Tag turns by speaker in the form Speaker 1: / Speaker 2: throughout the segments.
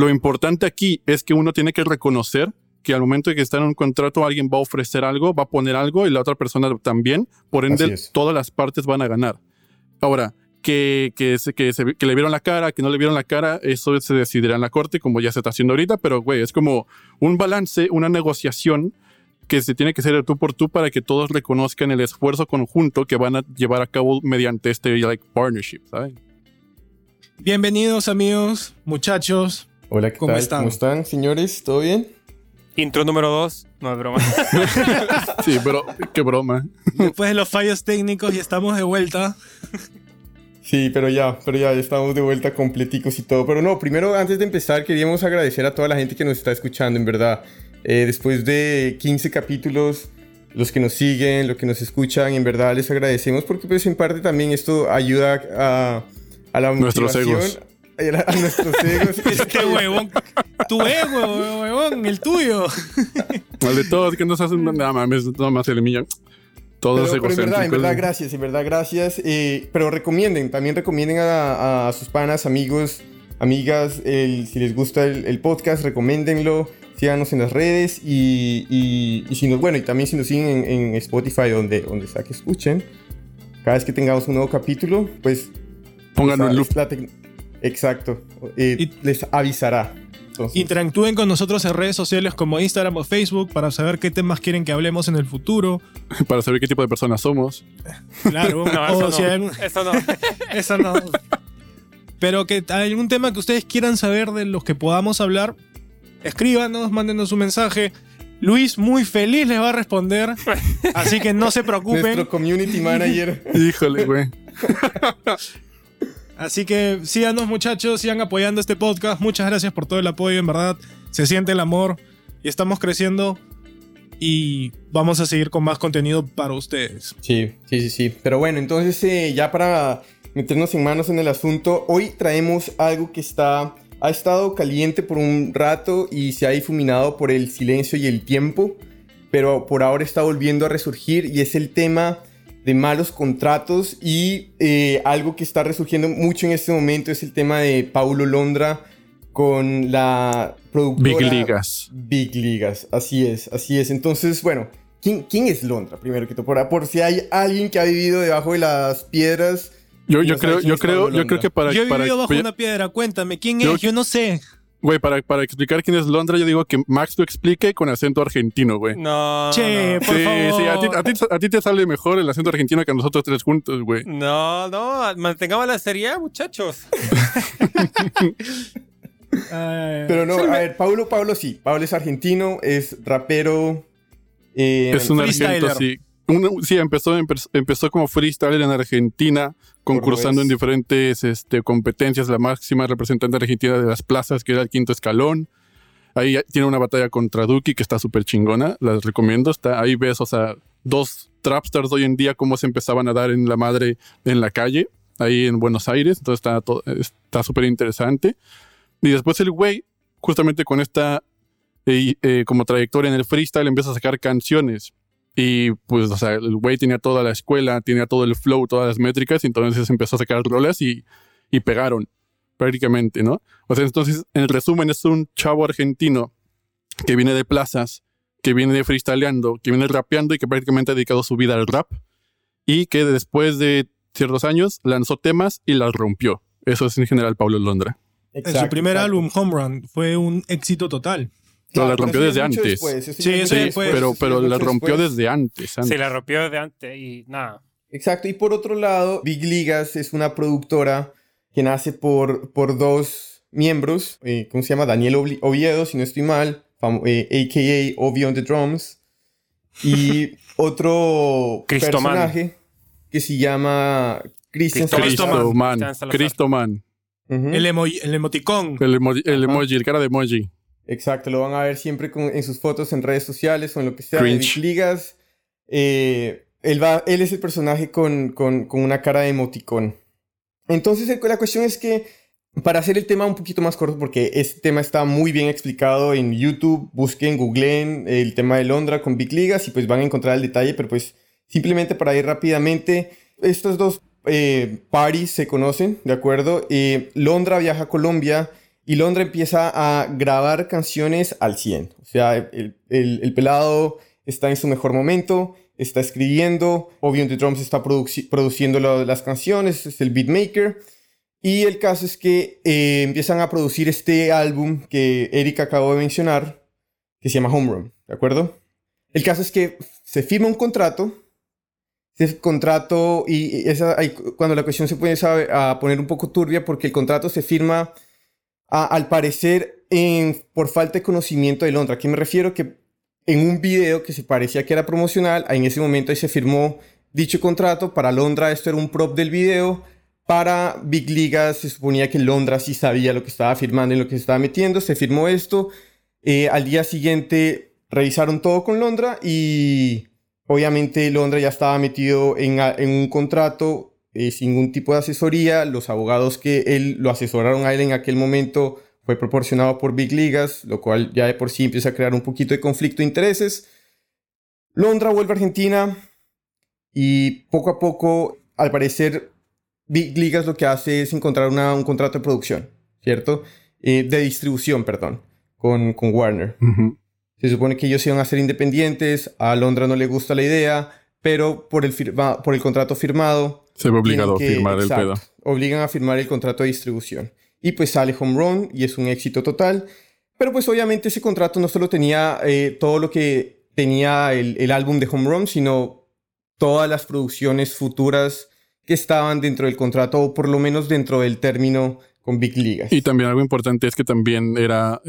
Speaker 1: Lo importante aquí es que uno tiene que reconocer que al momento de que está en un contrato alguien va a ofrecer algo, va a poner algo y la otra persona también. Por ende, todas las partes van a ganar. Ahora, que, que, que, que, le vieron la cara, que no le vieron la cara, eso se decidirá en la corte, como ya se está haciendo ahorita, pero güey, es como un balance, una negociación que se tiene que hacer tú por tú para que todos reconozcan el esfuerzo conjunto que van a llevar a cabo mediante este like, partnership, ¿sabes?
Speaker 2: Bienvenidos amigos, muchachos.
Speaker 3: Hola, ¿qué ¿Cómo tal? Están? ¿Cómo están, señores? ¿Todo bien?
Speaker 4: Intro número 2, no es broma.
Speaker 1: sí, pero qué broma.
Speaker 2: Después de los fallos técnicos y estamos de vuelta.
Speaker 3: Sí, pero ya, pero ya estamos de vuelta completicos y todo. Pero no, primero, antes de empezar, queríamos agradecer a toda la gente que nos está escuchando, en verdad. Eh, después de 15 capítulos, los que nos siguen, los que nos escuchan, en verdad les agradecemos porque pues en parte también esto ayuda a, a la
Speaker 1: Nuestros egos.
Speaker 3: A, nuestros egos.
Speaker 2: este huevón. Tu ego, huevón, el tuyo.
Speaker 1: El de todos que nos hacen nada mames, nada más el mío. Todos
Speaker 3: pero, pero en verdad, en verdad, gracias, en verdad, gracias. Eh, pero recomienden, también recomienden a, a, sus panas, amigos, amigas, el, si les gusta el, el podcast, recomiéndenlo síganos en las redes y, y, si nos, bueno, y también si nos siguen en, Spotify, donde, donde sea que escuchen, cada vez que tengamos un nuevo capítulo, pues...
Speaker 1: Pónganlo en loop.
Speaker 3: Exacto. Y, les avisará.
Speaker 2: Interactúen con nosotros en redes sociales como Instagram o Facebook para saber qué temas quieren que hablemos en el futuro.
Speaker 1: para saber qué tipo de personas somos.
Speaker 2: Claro,
Speaker 4: no, eso, no. eso no.
Speaker 2: eso no. Pero que hay algún tema que ustedes quieran saber de los que podamos hablar, escríbanos, mándenos un mensaje. Luis muy feliz les va a responder, así que no se preocupen.
Speaker 3: Nuestro community manager.
Speaker 1: Híjole, güey.
Speaker 2: Así que síganos muchachos, sigan apoyando este podcast. Muchas gracias por todo el apoyo, en verdad. Se siente el amor y estamos creciendo y vamos a seguir con más contenido para ustedes.
Speaker 3: Sí, sí, sí, sí. Pero bueno, entonces eh, ya para meternos en manos en el asunto, hoy traemos algo que está ha estado caliente por un rato y se ha difuminado por el silencio y el tiempo, pero por ahora está volviendo a resurgir y es el tema de malos contratos y eh, algo que está resurgiendo mucho en este momento es el tema de Paulo Londra con la productora
Speaker 1: Big Ligas.
Speaker 3: Big Ligas, así es, así es. Entonces, bueno, ¿quién, quién es Londra? Primero que todo, por, por si hay alguien que ha vivido debajo de las piedras
Speaker 1: yo, yo creo, yo creo, yo creo que para.
Speaker 2: Yo he
Speaker 1: para,
Speaker 2: vivido bajo una piedra, cuéntame, ¿quién es? Yo no sé.
Speaker 1: Güey, para, para explicar quién es Londra, yo digo que Max lo explique con acento argentino, güey.
Speaker 4: No.
Speaker 2: Che, por
Speaker 1: sí,
Speaker 2: favor.
Speaker 1: Sí, a ti, a, ti, a ti, te sale mejor el acento argentino que a nosotros tres juntos, güey.
Speaker 4: No, no, mantengamos la seriedad, muchachos.
Speaker 3: Pero no, a ver, Pablo, Pablo sí. Pablo es argentino, es rapero.
Speaker 1: Eh, es un argentino, sí sí, empezó, empezó como freestyler en Argentina, concursando en diferentes este, competencias, la máxima representante argentina de las plazas, que era el quinto escalón. Ahí tiene una batalla contra Duki que está súper chingona, las recomiendo. Está, ahí ves, o sea, dos trapstars hoy en día, cómo se empezaban a dar en la madre en la calle, ahí en Buenos Aires. Entonces está súper interesante. Y después el güey, justamente con esta eh, eh, como trayectoria en el freestyle, empieza a sacar canciones y pues, o sea, el güey tenía toda la escuela, tenía todo el flow, todas las métricas, y entonces empezó a sacar roles y, y pegaron prácticamente, ¿no? O sea, entonces, en resumen, es un chavo argentino que viene de plazas, que viene de freestyleando, que viene rapeando y que prácticamente ha dedicado su vida al rap y que después de ciertos años lanzó temas y las rompió. Eso es en general Pablo Londra.
Speaker 2: en su primer álbum, Home Run, fue un éxito total.
Speaker 1: No, la rompió desde antes.
Speaker 2: sí, sí,
Speaker 1: pero, pero la rompió desde antes,
Speaker 4: Sí, la rompió desde antes y nada.
Speaker 3: Exacto, y por otro lado, Big Ligas es una productora que nace por, por dos miembros, eh, ¿cómo se llama? Daniel Oviedo, si no estoy mal, a.k.a. Eh, Ovio on the Drums, y otro personaje que se llama Christian
Speaker 1: Cristoman. Cristoman.
Speaker 2: el, el emoticón.
Speaker 1: El, el emoji, el cara de emoji.
Speaker 3: Exacto, lo van a ver siempre en sus fotos en redes sociales o en lo que sea, en ligas. Eh, él, va, él es el personaje con, con, con una cara de emoticón. Entonces la cuestión es que para hacer el tema un poquito más corto, porque este tema está muy bien explicado en YouTube, busquen, googleen el tema de Londra con Big Ligas y pues van a encontrar el detalle, pero pues simplemente para ir rápidamente, estos dos eh, parties se conocen, ¿de acuerdo? Eh, Londra viaja a Colombia y Londra empieza a grabar canciones al 100. O sea, el, el, pelado está en su mejor momento, está escribiendo, Obi the Drums está produciendo las canciones, es el beatmaker. Y el caso es que eh, empiezan a producir este álbum que Eric acabó de mencionar, que se llama Home Run, ¿de acuerdo? El caso es que se firma un contrato, ese contrato, y esa, cuando la cuestión se puede a poner un poco turbia, porque el contrato se firma, al parecer, por falta de conocimiento de Londra. ¿A qué me refiero? Que en un video que se parecía que era promocional, en ese momento ahí se firmó dicho contrato, para Londra esto era un prop del video, para Big Ligas se suponía que Londra sí sabía lo que estaba firmando y lo que se estaba metiendo. Se firmó esto. Eh, al día siguiente revisaron todo con Londra y obviamente Londra ya estaba metido en, un contrato eh, sin ningún tipo de asesoría. Los abogados que él lo asesoraron a él en aquel momento fue proporcionado por Big Ligas, lo cual ya de por sí empieza a crear un poquito de conflicto de intereses. Londra vuelve a Argentina y poco a poco, al parecer, Big Ligas lo que hace es encontrar un contrato de producción, ¿cierto? Eh, de distribución, perdón, con, con Warner. Se supone que ellos iban a ser independientes, a Londra no le gusta la idea, pero por el, por el contrato firmado...
Speaker 1: Se ve obligado a firmar el pedo.
Speaker 3: Obligan a firmar el contrato de distribución. Y pues sale Home Run y es un éxito total. Pero pues obviamente ese contrato no solo tenía eh, todo lo que tenía el, el álbum de Home Run, sino todas las producciones futuras que estaban dentro del contrato o por lo menos dentro del término con Big Ligas.
Speaker 1: Y también algo importante es que también era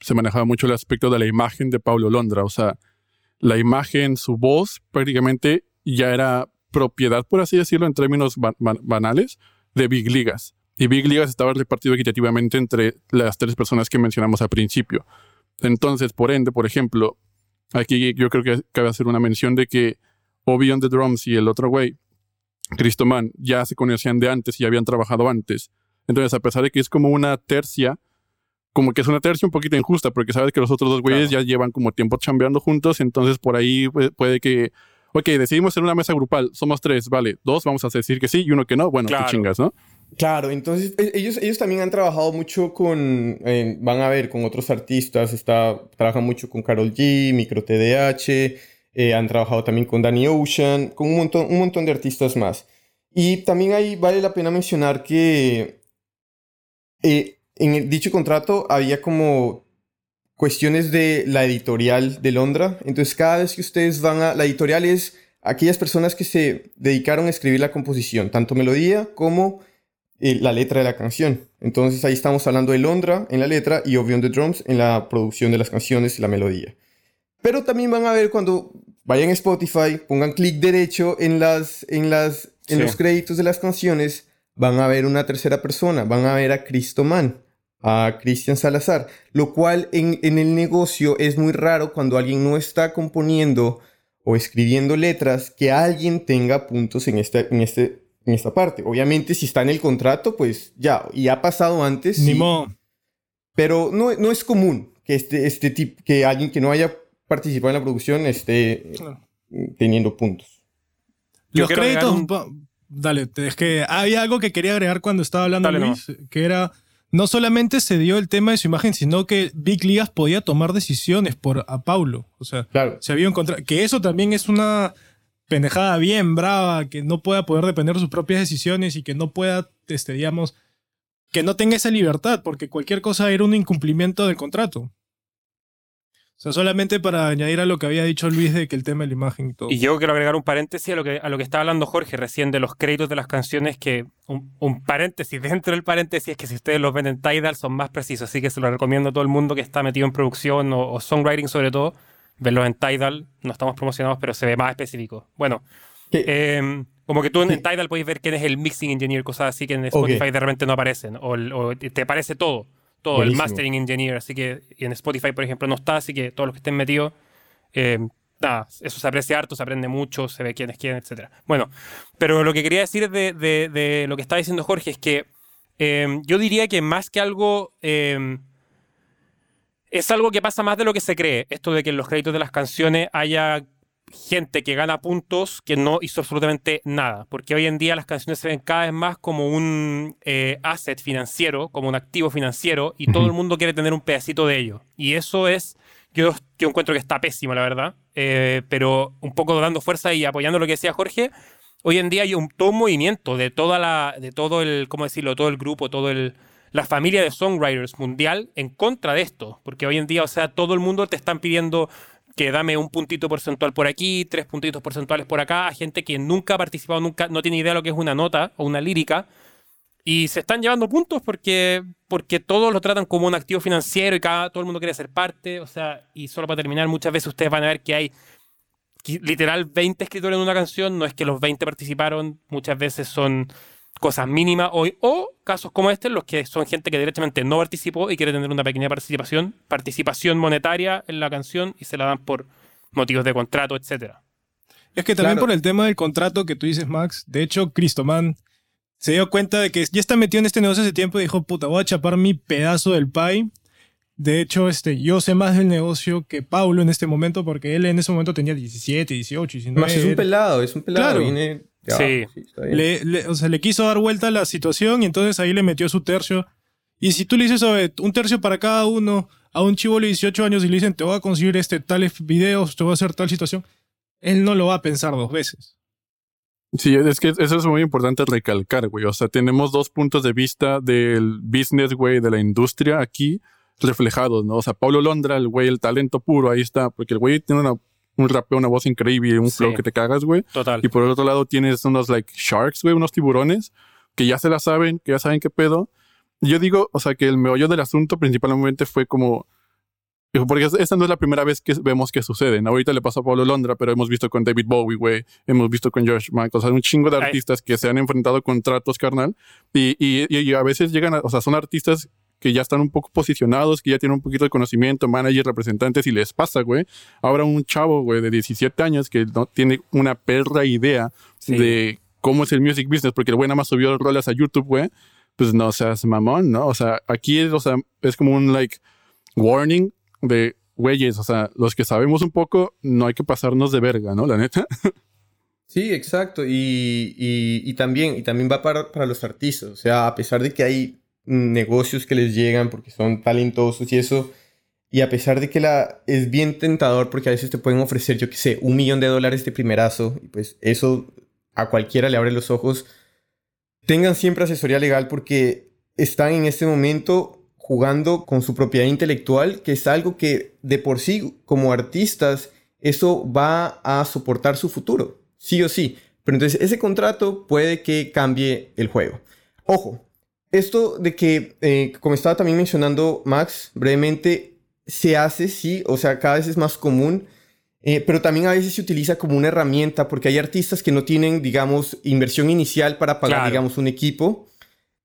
Speaker 1: se manejaba mucho el aspecto de la imagen de Pablo Londra, o sea, la imagen, su voz prácticamente ya era propiedad, por así decirlo, en términos banales, de Big Ligas. Y Big Ligas estaba repartido equitativamente entre las tres personas que mencionamos al principio. Entonces, por ende, por ejemplo, aquí yo creo que cabe hacer una mención de que Obi on the Drums y el otro güey Cristoman ya se conocían de antes y habían trabajado antes. Entonces, a pesar de que es como una tercia, como que es una tercia un poquito injusta, porque sabes que los otros dos güeyes ya llevan como tiempo chambeando juntos, entonces por ahí puede, que, ok, decidimos en una mesa grupal, somos tres, vale, dos vamos a decir que sí y uno que no, bueno, qué chingas, ¿no?
Speaker 3: Claro, entonces e, ellos, ellos también han trabajado mucho con, eh, van a ver, con otros artistas, está, trabajan mucho con Carol G, Micro TDH, eh, han trabajado también con Danny Ocean, con un montón, un montón de artistas más. Y también ahí vale la pena mencionar que eh, en el, dicho contrato había como cuestiones de la editorial de Londra. Entonces cada vez que ustedes van a... La editorial es aquellas personas que se dedicaron a escribir la composición, tanto melodía como eh, la letra de la canción. Entonces ahí estamos hablando de Londra en la letra y Obi on the Drums en la producción de las canciones y la melodía. Pero también van a ver cuando vayan a Spotify, pongan clic derecho en, las, en, las, en los créditos de las canciones, van a ver una tercera persona, van a ver a Cristo Man, a Cristian Salazar, lo cual en, en, el negocio es muy raro cuando alguien no está componiendo o escribiendo letras que alguien tenga puntos en, este, en, este, en esta parte. Obviamente si está en el contrato, pues ya, y ha pasado antes.
Speaker 2: Ni
Speaker 3: Pero no, no es común que, este, este tipo, que alguien que no haya participar en la producción esté teniendo puntos.
Speaker 2: Los créditos, dale, es que había algo que quería agregar cuando estaba hablando Luis, que era no solamente se dio el tema de su imagen, sino que Big Ligas podía tomar decisiones por a Paulo. O sea, se había encontrado. Que eso también es una pendejada bien brava, que no pueda poder depender de sus propias decisiones y que no pueda, este, digamos, que no tenga esa libertad, porque cualquier cosa era un incumplimiento del contrato. O sea, solamente para añadir a lo que había dicho Luis de que el tema de la imagen y todo.
Speaker 4: Y yo quiero agregar un paréntesis a lo que, a lo que estaba hablando Jorge recién de los créditos de las canciones, que un, paréntesis dentro del paréntesis es que si ustedes los ven en Tidal son más precisos, así que se lo recomiendo a todo el mundo que está metido en producción o, songwriting sobre todo, verlos en Tidal, no estamos promocionados, pero se ve más específico. Bueno, em, como que tú en, Tidal puedes ver quién es el mixing engineer, cosas así que en Spotify de repente no aparecen, o, o te aparece todo todo el mastering engineer, así que y en Spotify, por ejemplo, no está, así que todos los que estén metidos, eh, nada, eso se aprecia harto, se aprende mucho, se ve quién es quién, etc. Bueno, pero lo que quería decir de, de, lo que estaba diciendo Jorge es que eh, yo diría que más que algo... Eh, es algo que pasa más de lo que se cree, esto de que en los créditos de las canciones haya gente que gana puntos que no hizo absolutamente nada. Porque hoy en día las canciones se ven cada vez más como un eh, asset financiero, como un activo financiero, y todo el mundo quiere tener un pedacito de ello. Y eso es, yo, yo encuentro que está pésimo, la verdad. Eh, pero un poco dando fuerza y apoyando lo que decía Jorge, hoy en día hay un, todo un movimiento de toda la, de todo el, ¿cómo decirlo? Todo el grupo, todo el, la familia de songwriters mundial en contra de esto. Porque hoy en día, o sea, todo el mundo te están pidiendo que dame un puntito porcentual por aquí, tres puntitos porcentuales por acá, a gente que nunca ha participado, nunca, no tiene idea de lo que es una nota o una lírica. Y se están llevando puntos porque, porque todos lo tratan como un activo financiero y cada, todo el mundo quiere ser parte. O sea, y solo para terminar, muchas veces ustedes van a ver que hay literal 20 escritores en una canción. No es que los 20 participaron, muchas veces son cosas mínimas hoy, o casos como este, en los que son gente que directamente no participó y quiere tener una pequeña participación, participación monetaria en la canción y se la dan por motivos de contrato, etc.
Speaker 2: Es que también por el tema del contrato que tú dices, Max, de hecho, Cristoman se dio cuenta de que ya está metido en este negocio hace tiempo y dijo, puta, voy a chapar mi pedazo del pie. De hecho, este, yo sé más del negocio que Paulo en este momento porque él en ese momento tenía 17, 18, 19.
Speaker 3: Más es un pelado, es un pelado.
Speaker 2: Claro sí. le, o sea, le quiso dar vuelta a la situación y entonces ahí le metió su tercio. Y si tú le dices, un tercio para cada uno a un chivo de 18 años y le dicen, te voy a conseguir este, tales videos, te voy a hacer tal situación, él no lo va a pensar dos veces.
Speaker 1: Sí, es que eso es muy importante recalcar, güey. O sea, tenemos dos puntos de vista del business, güey, de la industria aquí reflejados, ¿no? O sea, Pablo Londra, el güey, el talento puro, ahí está, porque el güey tiene una un rapeo, una voz increíble, un flow que te cagas, güey.
Speaker 4: Total.
Speaker 1: Y por el otro lado tienes unos like sharks, güey, unos tiburones que ya se la saben, que ya saben qué pedo. yo digo, o sea, que el meollo del asunto principalmente fue como porque esta no es la primera vez que vemos que sucede. Ahorita le pasó a Pablo Londra, pero hemos visto con David Bowie, güey. Hemos visto con George Michael. O sea, un chingo de artistas que se han enfrentado con tratos, carnal. Y, y, y, a veces llegan, a, o sea, son artistas que ya están un poco posicionados, que ya tienen un poquito de conocimiento, managers, representantes, y les pasa, güey. Ahora un chavo, güey, de 17 años que no tiene una perra idea de cómo es el music business, porque el güey nada más subió rolas a YouTube, güey. Pues no seas mamón, ¿no? O sea, aquí es, o sea, es como un, like, warning de, güeyes, o sea, los que sabemos un poco, no hay que pasarnos de verga, ¿no? La neta.
Speaker 3: Sí, exacto. Y, y, también, y también va para, para, los artistas. O sea, a pesar de que hay negocios que les llegan porque son talentosos y eso. Y a pesar de que la, es bien tentador porque a veces te pueden ofrecer, yo qué sé, un millón de dólares de primerazo, y pues eso a cualquiera le abre los ojos, tengan siempre asesoría legal porque están en este momento jugando con su propiedad intelectual, que es algo que de por sí, como artistas, eso va a soportar su futuro, sí o sí. Pero entonces ese contrato puede que cambie el juego. Ojo, esto de que, eh, como estaba también mencionando Max brevemente, se hace, sí, o sea, cada vez es más común, eh, pero también a veces se utiliza como una herramienta porque hay artistas que no tienen, digamos, inversión inicial para pagar, digamos, un equipo,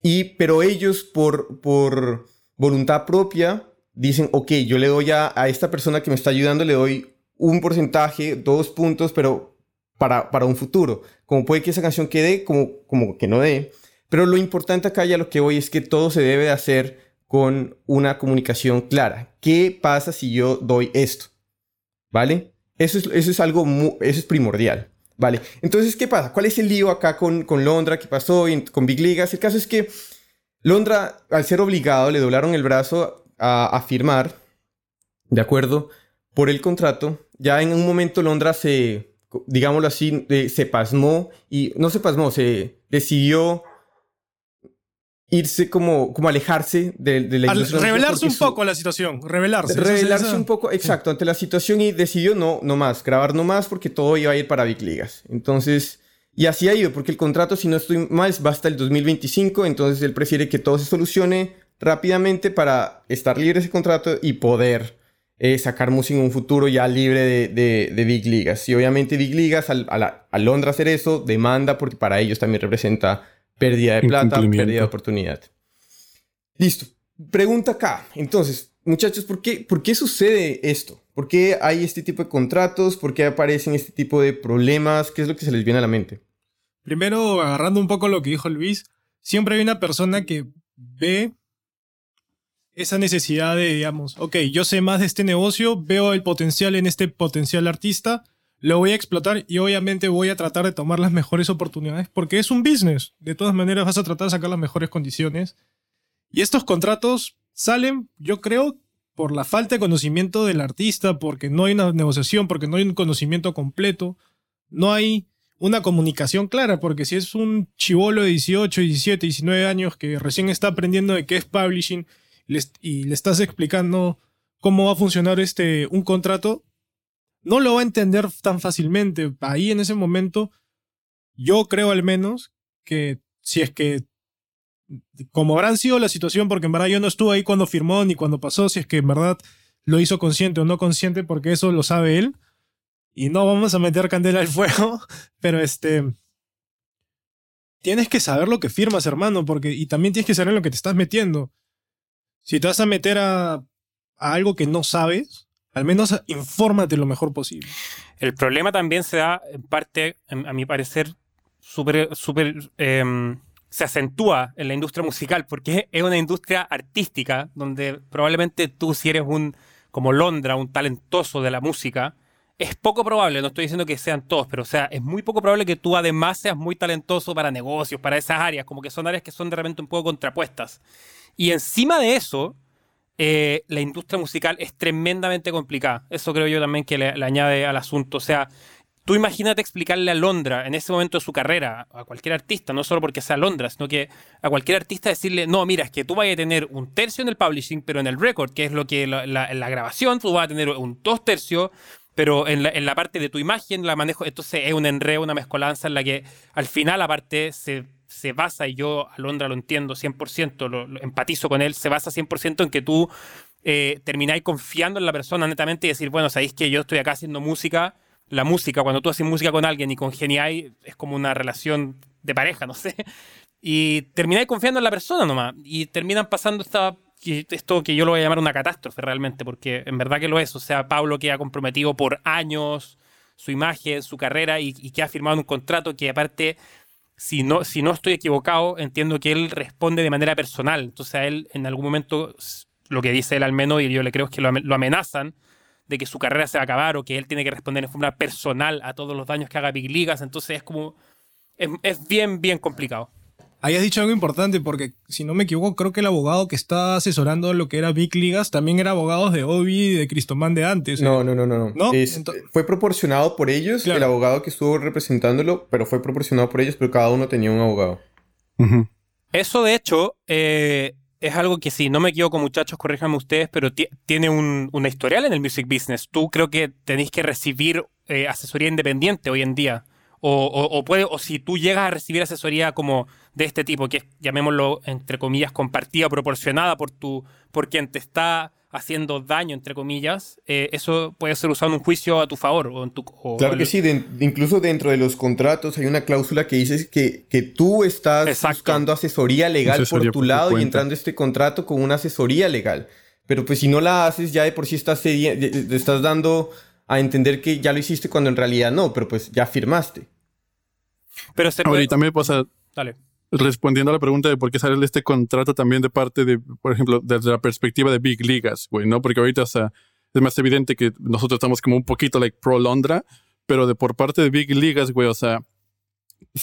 Speaker 3: y, pero ellos por, por voluntad propia dicen, ok, yo le doy a, a esta persona que me está ayudando, le doy un porcentaje, dos puntos, pero para, para un futuro. Como puede que esa canción quede, como, como que no dé. Pero lo importante acá ya lo que voy es que todo se debe hacer con una comunicación clara. ¿Qué pasa si yo doy esto? ¿Vale? Eso es, eso es algo, eso es primordial. ¿Vale? Entonces, ¿qué pasa? ¿Cuál es el lío acá con, con Londra? ¿Qué pasó con Big Ligas? El caso es que Londra, al ser obligado, le doblaron el brazo a, firmar, ¿de acuerdo? Por el contrato. Ya en un momento Londra se, digámoslo así, eh, se pasmó y no se pasmó, se decidió irse como, como alejarse de, de la
Speaker 2: industria. Revelarse un poco a la situación, revelarse.
Speaker 3: Revelarse un poco, exacto, ante la situación y decidió no, no más, grabar no más porque todo iba a ir para Big Ligas. Entonces, y así ha ido, porque el contrato, si no estoy mal, va hasta el 2025, entonces él prefiere que todo se solucione rápidamente para estar libre de ese contrato y poder eh, sacar música en un futuro ya libre de, de, Big Ligas. Y obviamente Big Ligas, al, a Londra hacer eso, demanda porque para ellos también representa pérdida de plata, pérdida de oportunidad. Listo. Pregunta acá. Entonces, muchachos, ¿por qué, ¿por qué sucede esto? ¿Por qué hay este tipo de contratos? ¿Por qué aparecen este tipo de problemas? ¿Qué es lo que se les viene a la mente?
Speaker 2: Primero, agarrando un poco lo que dijo Luis, siempre hay una persona que ve esa necesidad de, digamos, ok, yo sé más de este negocio, veo el potencial en este potencial artista, lo voy a explotar y obviamente voy a tratar de tomar las mejores oportunidades porque es un business. De todas maneras vas a tratar de sacar las mejores condiciones. Y estos contratos salen, yo creo, por la falta de conocimiento del artista, porque no hay una negociación, porque no hay un conocimiento completo, no hay una comunicación clara, porque si es un chivolo de 18, 17, 19 años que recién está aprendiendo de qué es publishing y le estás explicando cómo va a funcionar este, un contrato, no lo va a entender tan fácilmente. Ahí en ese momento, yo creo al menos que si es que, como habrán sido la situación, porque en verdad yo no estuve ahí cuando firmó ni cuando pasó, si es que en verdad lo hizo consciente o no consciente, porque eso lo sabe él. Y no vamos a meter candela al fuego, pero este... Tienes que saber lo que firmas, hermano, porque y también tienes que saber lo que te estás metiendo. Si te vas a meter a, a algo que no sabes, al menos infórmate lo mejor posible.
Speaker 4: El problema también se da, en parte, a mi parecer, súper, súper, em, se acentúa en la industria musical, porque es una industria artística, donde probablemente tú, si eres un, como Londra, un talentoso de la música, es poco probable, no estoy diciendo que sean todos, pero o sea, es muy poco probable que tú además seas muy talentoso para negocios, para esas áreas, como que son áreas que son de repente un poco contrapuestas. Y encima de eso, eh, la industria musical es tremendamente complicada. Eso creo yo también que le, añade al asunto. O sea, tú imagínate explicarle a Londra en ese momento de su carrera, a cualquier artista, no solo porque sea Londra, sino que a cualquier artista decirle, no, mira, es que tú vas a tener un tercio en el publishing, pero en el record, que es lo que la, la, grabación, tú vas a tener un dos tercios, pero en la, en la parte de tu imagen la manejo, entonces es un enredo, una mezcolanza en la que al final aparte se se basa, y yo a Londra lo entiendo 100%, lo, empatizo con él, se basa 100% en que tú eh, termináis confiando en la persona netamente y decir, bueno, sabéis que yo estoy acá haciendo música, la música, cuando tú haces música con alguien y congeniáis, es como una relación de pareja, no sé, y termináis confiando en la persona nomás, y terminan pasando esta, esto que yo lo voy a llamar una catástrofe realmente, porque en verdad que lo es, o sea, Pablo que ha comprometido por años su imagen, su carrera y que ha firmado un contrato que aparte si no, si no estoy equivocado, entiendo que él responde de manera personal. Entonces a él en algún momento, lo que dice él al menos, y yo le creo que lo, amenazan de que su carrera se va a acabar o que él tiene que responder de forma personal a todos los daños que haga Big Ligas. Entonces es como, es, es bien, bien complicado.
Speaker 2: Ahí has dicho algo importante porque, si no me equivoco, creo que el abogado que está asesorando lo que era Big Ligas también era abogado de Obi y de Cristoman de antes.
Speaker 3: No, no, no, no. no. fue proporcionado por ellos, el abogado que estuvo representándolo, pero fue proporcionado por ellos, pero cada uno tenía un abogado.
Speaker 4: Eso, de hecho, eh, es algo que, si no me equivoco, muchachos, corríjanme ustedes, pero tiene un, una historial en el music business. Tú creo que tenéis que recibir eh, asesoría independiente hoy en día. O, puede, o si tú llegas a recibir asesoría como de este tipo, que es, llamémoslo, entre comillas, compartida, proporcionada por, tu, por quien te está haciendo daño, entre comillas, eh, eso puede ser usado en un juicio a tu favor. O en tu,
Speaker 3: claro que sí, incluso dentro de los contratos hay una cláusula que dice que, que tú estás buscando asesoría legal por tu lado y entrando a este contrato con una asesoría legal. Pero pues si no la haces, ya de por sí estás, te estás dando a entender que ya lo hiciste cuando en realidad no, pero pues ya firmaste.
Speaker 1: Pero se puede... y también pasa... Dale. Respondiendo a la pregunta de por qué sale este contrato también de parte de, por ejemplo, desde la perspectiva de Big Ligas, güey, ¿no? Porque ahorita, o sea, es más evidente que nosotros estamos como un poquito like pro Londra, pero de por parte de Big Ligas, güey, o sea,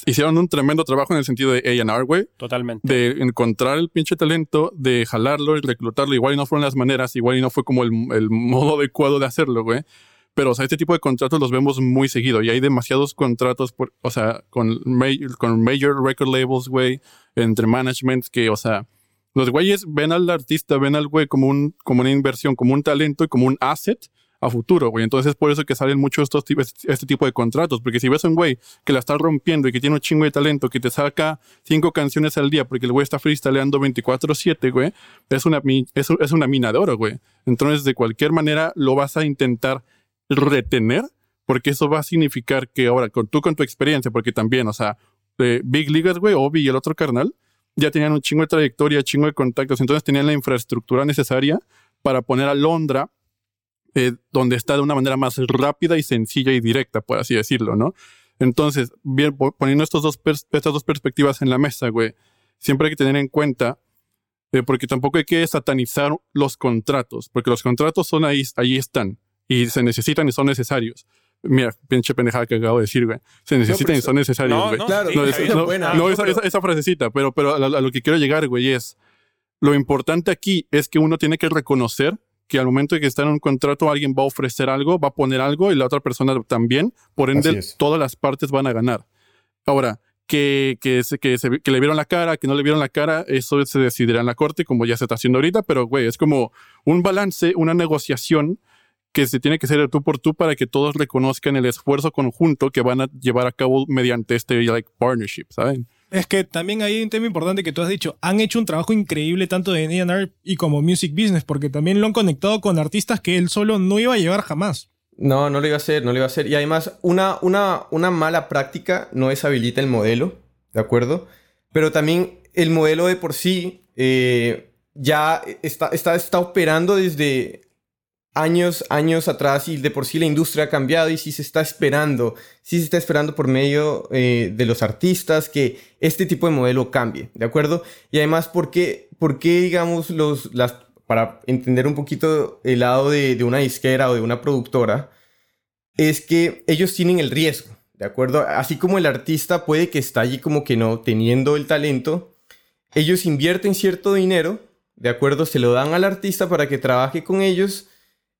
Speaker 1: hicieron un tremendo trabajo en el sentido de A&R, güey.
Speaker 4: Totalmente.
Speaker 1: De encontrar el pinche talento, de jalarlo y reclutarlo. Igual y no fueron las maneras, igual y no fue como el, el modo adecuado de hacerlo, güey. Pero, o sea, este tipo de contratos los vemos muy seguido y hay demasiados contratos, por, o sea, con, con major record labels, güey, entre management que, o sea, los güeyes ven al artista, ven al güey como, un, como una inversión, como un talento y como un asset a futuro, güey. Entonces es por eso que salen muchos estos tipos, este tipo de contratos, porque si ves a un güey que la está rompiendo y que tiene un chingo de talento, que te saca cinco canciones al día porque el güey está freestyleando 24/7, güey, es una, es, es una mina de oro, güey. Entonces de cualquier manera lo vas a intentar retener, porque eso va a significar que ahora, con, tú con tu experiencia, porque también, o sea, Big Leaguers, güey, Obi y el otro carnal, ya tenían un chingo de trayectoria, chingo de contactos, entonces tenían la infraestructura necesaria para poner a Londra eh, donde está de una manera más rápida y sencilla y directa, por así decirlo, ¿no? Entonces, bien, poniendo estos dos estas dos perspectivas en la mesa, güey, siempre hay que tener en cuenta, eh, porque tampoco hay que satanizar los contratos, porque los contratos son ahí, ahí están y se necesitan y son necesarios. Mira, pinche pendejada que acabo de decir, güey. Se necesitan y son necesarios, güey.
Speaker 4: No,
Speaker 3: Claro,
Speaker 1: no, es- no,
Speaker 3: buena.
Speaker 1: no, esa,
Speaker 3: pero-
Speaker 1: esa- esa frasecita, pero, pero a, a lo que quiero llegar, güey, es lo importante aquí es que uno tiene que reconocer que al momento de que está en un contrato alguien va a ofrecer algo, va a poner algo y la otra persona también, por ende todas las partes van a ganar. Ahora, que, que, se, que, se- que le vieron la cara, que no le vieron la cara, eso se decidirá en la corte como ya se está haciendo ahorita, pero güey, es como un balance, una negociación que se tiene que hacer de tú por tú para que todos reconozcan el esfuerzo conjunto que van a llevar a cabo mediante este like partnership, ¿saben?
Speaker 2: Es que también hay un tema importante que tú has dicho. Han hecho un trabajo increíble tanto de A&R y como Music Business, porque también lo han conectado con artistas que él solo no iba a llevar jamás.
Speaker 3: No, no lo iba a hacer, no lo iba a hacer. Y además, una, una, una mala práctica no deshabilita el modelo, ¿de acuerdo? Pero también el modelo de por sí eh, ya está, está, está operando desde años, años atrás y de por sí la industria ha cambiado y sí se está esperando, sí se está esperando por medio eh, de los artistas que este tipo de modelo cambie, ¿de acuerdo? Y además, ¿por qué, por qué digamos, los, las, para entender un poquito el lado de, de una disquera o de una productora, es que ellos tienen el riesgo, ¿de acuerdo? Así como el artista puede que está allí como que no teniendo el talento, ellos invierten cierto dinero, ¿de acuerdo? Se lo dan al artista para que trabaje con ellos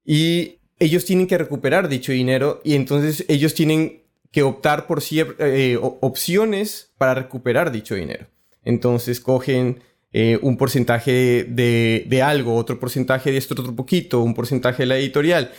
Speaker 3: y ellos tienen que recuperar dicho dinero y entonces ellos tienen que optar por eh, opciones para recuperar dicho dinero. Entonces cogen eh, un porcentaje de, de algo, otro porcentaje de esto, otro poquito, un porcentaje de la editorial.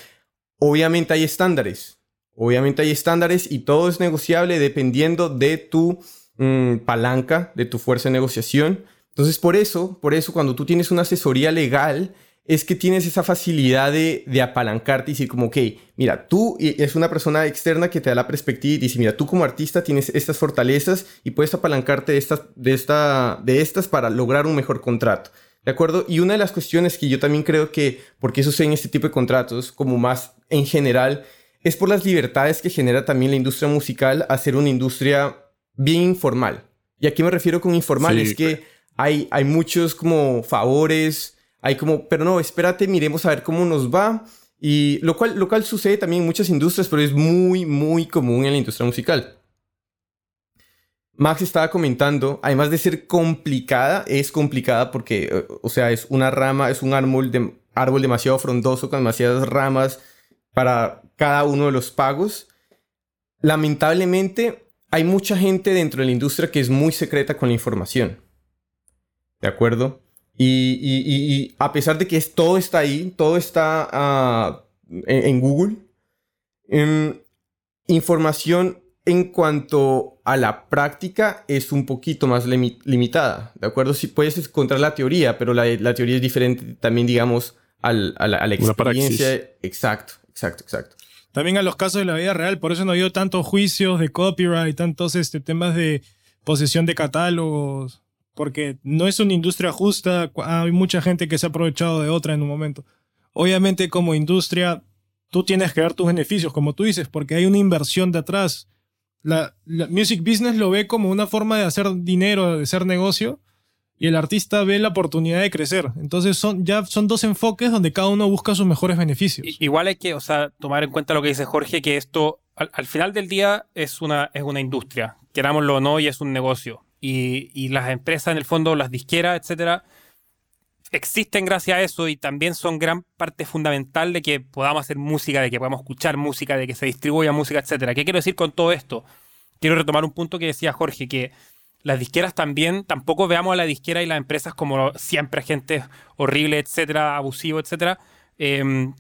Speaker 3: Obviamente hay estándares. Obviamente hay estándares y todo es negociable dependiendo de tu mm, palanca, de tu fuerza de negociación. Entonces, por eso, por eso, cuando tú tienes una asesoría legal, es que tienes esa facilidad de, de apalancarte y decir como, ok, mira, tú es una persona externa que te da la perspectiva y dice, mira, tú como artista tienes estas fortalezas y puedes apalancarte de estas, de esta, de estas para lograr un mejor contrato. ¿De acuerdo? Y una de las cuestiones que yo también creo que, porque eso en este tipo de contratos, como más en general, es por las libertades que genera también la industria musical a ser una industria bien informal. ¿Y a qué me refiero con informal?
Speaker 1: Sí.
Speaker 3: Es que hay, hay muchos como favores, hay como, pero no, espérate, miremos a ver cómo nos va. Y lo cual, lo cual sucede también en muchas industrias, pero es muy, muy común en la industria musical. Max estaba comentando, además de ser complicada, es complicada porque, eh, o sea, es una rama, es un árbol, de, árbol demasiado frondoso con demasiadas ramas para cada uno de los pagos. Lamentablemente, hay mucha gente dentro de la industria que es muy secreta con la información. ¿De acuerdo? Y, y- y- y a pesar de que es, todo está ahí, todo está ah, en, en Google, em, información en cuanto a la práctica es un poquito más limi- limitada, ¿de acuerdo? Si puedes encontrar la teoría, pero la, la teoría es diferente también, digamos, al- a la, a experiencia. Exacto, exacto, exacto.
Speaker 2: También a los casos de la vida real, por eso no ha habido tantos juicios de copyright, tantos este, temas de posesión de catálogos, porque no es una industria justa, hay mucha gente que se ha aprovechado de otra en un momento. Obviamente como industria, tú tienes que dar tus beneficios, como tú dices, porque hay una inversión de atrás. La, la music business lo ve como una forma de hacer dinero, de hacer negocio, y el artista ve la oportunidad de crecer. Entonces son, ya son dos enfoques donde cada uno busca sus mejores beneficios.
Speaker 4: Igual hay que, o sea, tomar en cuenta lo que dice Jorge, que esto al, al final del día es una, es una industria, querámoslo o no, y es un negocio. Y, las empresas, en el fondo, las disqueras, etcétera, existen gracias a eso y también son gran parte fundamental de que podamos hacer música, de que podamos escuchar música, de que se distribuya música, etcétera. ¿Qué quiero decir con todo esto? Quiero retomar un punto que decía Jorge, que las disqueras también, tampoco veamos a la disquera y las empresas como siempre gente horrible, etcétera, abusivo, etcétera. Em,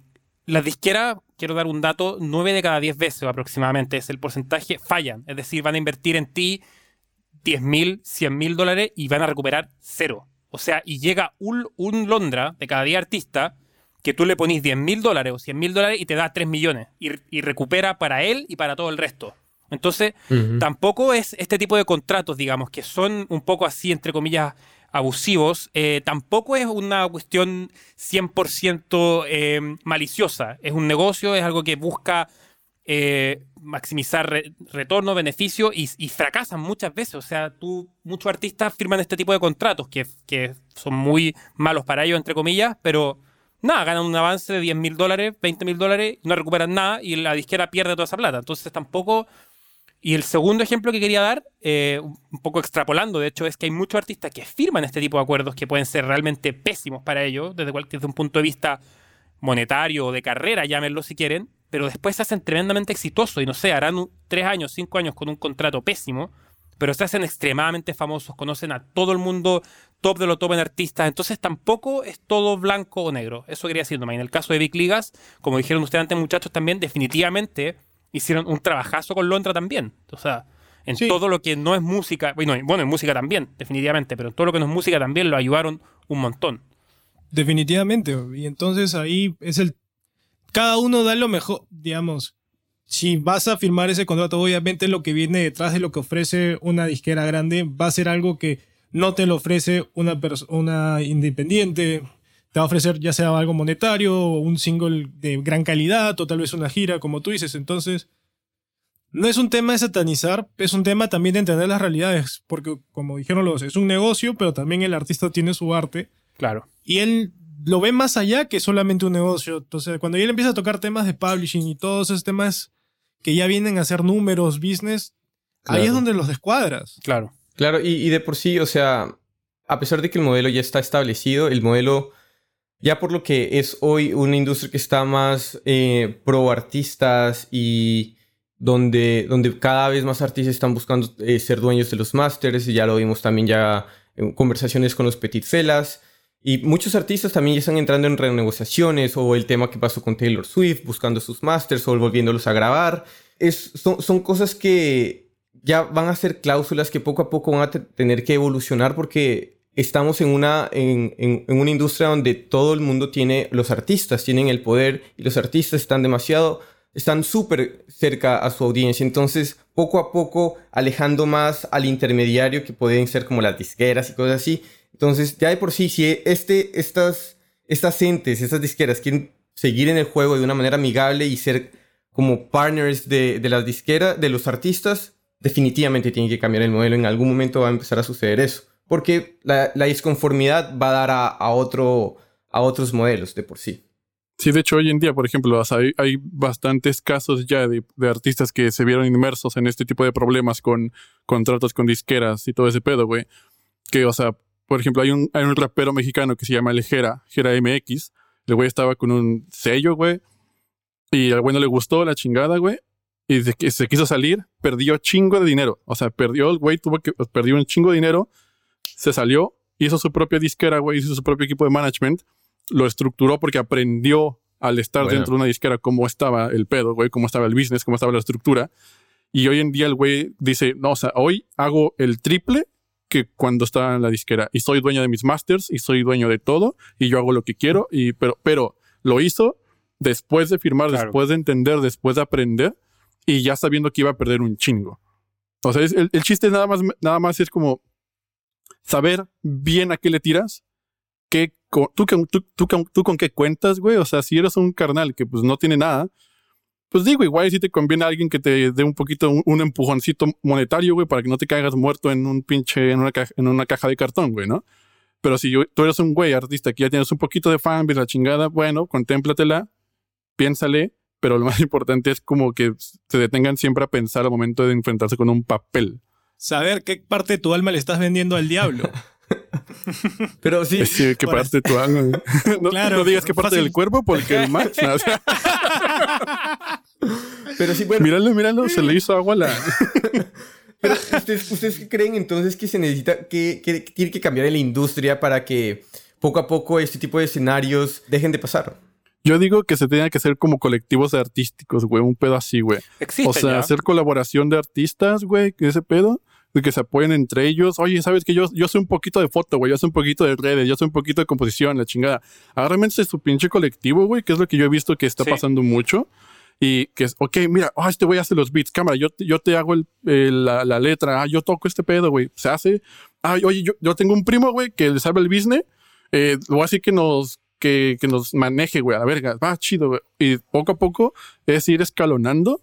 Speaker 4: las disqueras, quiero dar un dato, 9 de cada 10 veces aproximadamente es el porcentaje, fallan. Es decir, van a invertir en ti 10 mil, 100 mil dólares y van a recuperar cero. O sea, y llega un, un Londra de cada 10 artistas que tú le ponís 10 mil dólares o 100 mil dólares y te da 3 millones y, y recupera para él y para todo el resto. Entonces, tampoco es este tipo de contratos, digamos, que son un poco así, entre comillas, abusivos, eh, tampoco es una cuestión 100% eh, maliciosa. Es un negocio, es algo que busca eh, maximizar re- retorno, beneficio y, fracasan muchas veces. O sea, tú, muchos artistas firman este tipo de contratos que, que son muy malos para ellos, entre comillas, pero nada, ganan un avance de 10 mil dólares, 20 mil dólares, no recuperan nada y la disquera pierde toda esa plata. Entonces tampoco... Y el segundo ejemplo que quería dar, eh, un poco extrapolando, de hecho, es que hay muchos artistas que firman este tipo de acuerdos que pueden ser realmente pésimos para ellos, desde, cualquier, desde un punto de vista monetario o de carrera, llámenlo si quieren, pero después se hacen tremendamente exitosos y no sé, harán tres años, cinco años con un contrato pésimo, pero se hacen extremadamente famosos, conocen a todo el mundo top de lo top en artistas, entonces tampoco es todo blanco o negro. Eso quería decir nomás. En el caso de Big Ligas, como dijeron ustedes antes, muchachos, también definitivamente hicieron un trabajazo con Londra también. O sea, en todo lo que no es música, bueno, bueno, en música también, definitivamente, pero en todo lo que no es música también lo ayudaron un montón.
Speaker 2: Definitivamente. Y entonces ahí es el... Cada uno da lo mejor, digamos. Si vas a firmar ese contrato, obviamente lo que viene detrás de lo que ofrece una disquera grande va a ser algo que no te lo ofrece una, una independiente. Te va a ofrecer ya sea algo monetario o un single de gran calidad o tal vez una gira, como tú dices. Entonces, no es un tema de satanizar, es un tema también de entender las realidades, porque como dijeron los, es un negocio, pero también el artista tiene su arte.
Speaker 4: Claro.
Speaker 2: Y él lo ve más allá que solamente un negocio. Entonces, cuando él empieza a tocar temas de publishing y todos esos temas que ya vienen a ser números, business, ahí es donde los descuadras.
Speaker 4: Claro.
Speaker 3: Claro, y, de por sí, o sea, a pesar de que el modelo ya está establecido, el modelo, ya por lo que es hoy una industria que está más eh, pro artistas y donde, donde cada vez más artistas están buscando eh, ser dueños de los masters, y ya lo vimos también ya en conversaciones con los petit felas. Y muchos artistas también ya están entrando en renegociaciones o el tema que pasó con Taylor Swift, buscando sus masters o volviéndolos a grabar. Es, son, son cosas que ya van a ser cláusulas que poco a poco van a tener que evolucionar porque estamos en una, en, en, una industria donde todo el mundo tiene, los artistas tienen el poder y los artistas están demasiado, están súper cerca a su audiencia. Entonces, poco a poco, alejando más al intermediario que pueden ser como las disqueras y cosas así, entonces, ya de por sí, si este, estas, estas entes, estas disqueras quieren seguir en el juego de una manera amigable y ser como partners de, de las disqueras, de los artistas, definitivamente tienen que cambiar el modelo. En algún momento va a empezar a suceder eso. Porque la, la disconformidad va a dar a, a, otro, a otros modelos de por sí.
Speaker 1: Sí, de hecho, hoy en día, por ejemplo, hay, hay bastantes casos ya de, de, artistas que se vieron inmersos en este tipo de problemas con contratos con disqueras y todo ese pedo, güey. Que, o sea, por ejemplo, hay un, hay un rapero mexicano que se llama El Jera, MX. El güey estaba con un sello, güey. Y al güey no le gustó la chingada, güey. Y se quiso salir, perdió chingo de dinero. O sea, perdió, el güey tuvo que, perdió un chingo de dinero. Se salió, hizo su propia disquera, güey, hizo su propio equipo de management. Lo estructuró porque aprendió al estar dentro de una disquera cómo estaba el pedo, güey, cómo estaba el business, cómo estaba la estructura. Y hoy en día el güey dice, no, o sea, hoy hago el triple que cuando estaba en la disquera. Y soy dueño de mis masters y soy dueño de todo y yo hago lo que quiero. Y, pero, pero lo hizo después de firmar, después de entender, después de aprender y ya sabiendo que iba a perder un chingo. O sea, el, el, chiste nada más, nada más es como saber bien a qué le tiras, qué, tú, tú, tú, tú, con qué cuentas, güey. O sea, si eres un carnal que pues no tiene nada, pues digo, igual si te conviene a alguien que te dé un poquito, un, empujoncito monetario, güey, para que no te caigas muerto en un pinche, en una, caja, en una caja de cartón, güey, ¿no? Pero si tú eres un güey artista que ya tienes un poquito de fan, ves la chingada, bueno, contémplatela, piénsale, pero lo más importante es como que se detengan siempre a pensar al momento de enfrentarse con un papel.
Speaker 2: Saber qué parte de tu alma le estás vendiendo al diablo.
Speaker 3: Pero sí.
Speaker 1: sí ¿Qué parte de tu alma? no, claro, no digas qué parte del cuerpo porque el match.
Speaker 3: Pero sí, bueno.
Speaker 1: Míralo, míralo, se le hizo agua a la.
Speaker 3: Pero ¿ustedes, ¿ustedes creen entonces que se necesita, que, que, tiene que cambiar en la industria para que poco a poco este tipo de escenarios dejen de pasar?
Speaker 1: Yo digo que se tenía que hacer como colectivos artísticos, güey, un pedo así, güey. o sea, hacer colaboración de artistas, güey, ese pedo de que se apoyen entre ellos. Oye, sabes que yo, yo soy un poquito de foto, güey, yo soy un poquito de redes, yo soy un poquito de composición, la chingada. Realmente es su pinche colectivo, güey, que es lo que yo he visto que está pasando mucho. Y que es, ok, mira, oh, este güey hace los beats, cámara, yo, yo te hago el, la, la, letra, ah, yo toco este pedo, güey, se hace. Ay, oye, yo, yo tengo un primo, güey, que le sabe el business, eh, lo que nos, que, que nos maneje, güey, a la verga, va chido, güey. Y poco a poco es ir escalonando,